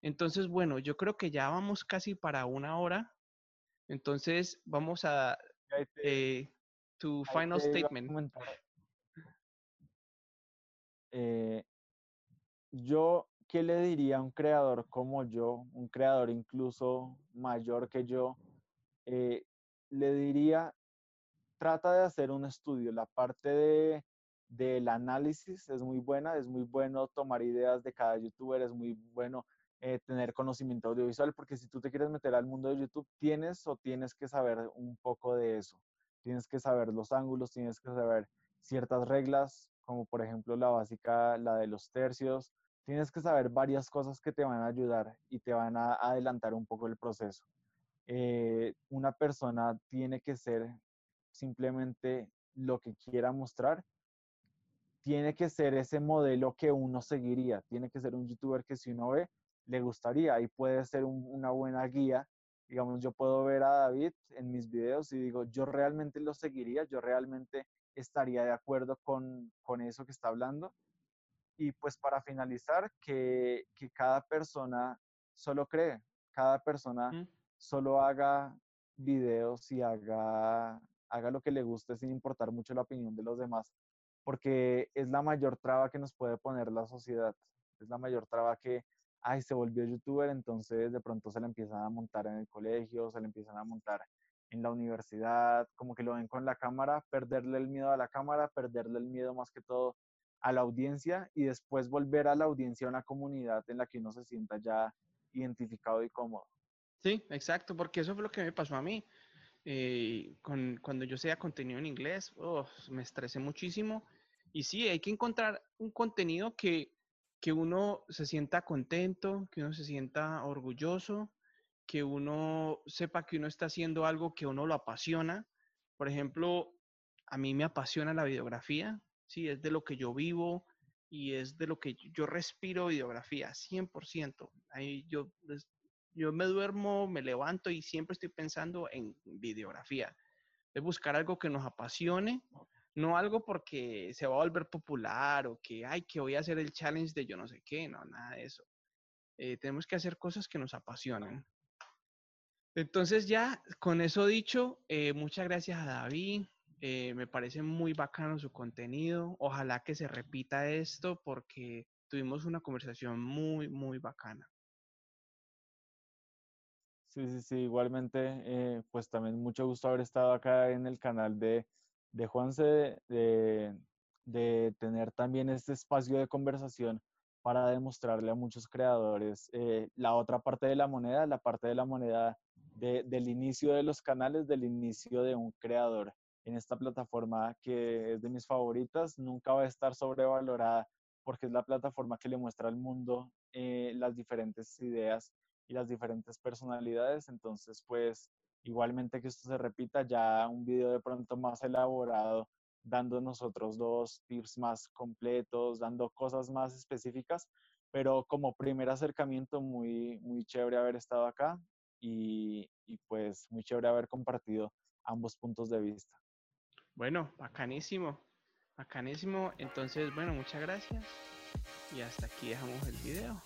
Entonces, bueno, yo creo que ya vamos casi para una hora. Entonces, vamos a te, eh, tu final statement. Eh, yo, ¿qué le diría a un creador como yo, un creador incluso mayor que yo? Eh, le diría, trata de hacer un estudio. La parte de, del análisis es muy buena, es muy bueno tomar ideas de cada youtuber, es muy bueno eh, tener conocimiento audiovisual, porque si tú te quieres meter al mundo de YouTube, tienes o tienes que saber un poco de eso. Tienes que saber los ángulos, tienes que saber ciertas reglas, como por ejemplo la básica, la de los tercios. Tienes que saber varias cosas que te van a ayudar y te van a adelantar un poco el proceso. Eh, una persona tiene que ser simplemente lo que quiera mostrar, tiene que ser ese modelo que uno seguiría, tiene que ser un youtuber que si uno ve, le gustaría y puede ser una buena guía. Digamos, yo puedo ver a David en mis videos y digo, yo realmente lo seguiría, yo realmente estaría de acuerdo con, con eso que está hablando. Y pues para finalizar, que, que cada persona solo cree, cada persona solo haga videos y haga, haga lo que le guste sin importar mucho la opinión de los demás, porque es la mayor traba que nos puede poner la sociedad, es la mayor traba que, ay, se volvió youtuber, entonces de pronto se le empiezan a montar en el colegio, se le empiezan a montar en la universidad, como que lo ven con la cámara, perderle el miedo a la cámara, perderle el miedo más que todo a la audiencia y después volver a la audiencia a una comunidad en la que uno se sienta ya identificado y cómodo. Sí, exacto, porque eso fue lo que me pasó a mí. Eh, con, cuando yo sea contenido en inglés, me estresé muchísimo. Y sí, hay que encontrar un contenido que, que uno se sienta contento, que uno se sienta orgulloso, que uno sepa que uno está haciendo algo que uno lo apasiona. Por ejemplo, a mí me apasiona la videografía, sí, es de lo que yo vivo y es de lo que yo respiro videografía, 100%. Ahí yo yo me duermo, me levanto y siempre estoy pensando en videografía. Es buscar algo que nos apasione, no algo porque se va a volver popular o que, ay, que voy a hacer el challenge de yo no sé qué, no, nada de eso. Eh, tenemos que hacer cosas que nos apasionen. Entonces ya, con eso dicho, eh, muchas gracias a David. Eh, me parece muy bacano su contenido. Ojalá que se repita esto porque tuvimos una conversación muy, muy bacana. Sí, sí, sí, igualmente, pues también mucho gusto haber estado acá en el canal de, de Juanse, de, de tener también este espacio de conversación para demostrarle a muchos creadores eh, la otra parte de la moneda, la parte de la moneda del inicio de los canales, del inicio de un creador en esta plataforma que es de mis favoritas, nunca va a estar sobrevalorada porque es la plataforma que le muestra al mundo eh, las diferentes ideas y las diferentes personalidades. Entonces, pues igualmente que esto se repita, ya un video de pronto más elaborado, dando nosotros dos tips más completos, dando cosas más específicas, pero como primer acercamiento muy, muy chévere haber estado acá y, y pues muy chévere haber compartido ambos puntos de vista. Bueno, bacanísimo, bacanísimo. Entonces, bueno, muchas gracias y hasta aquí dejamos el video.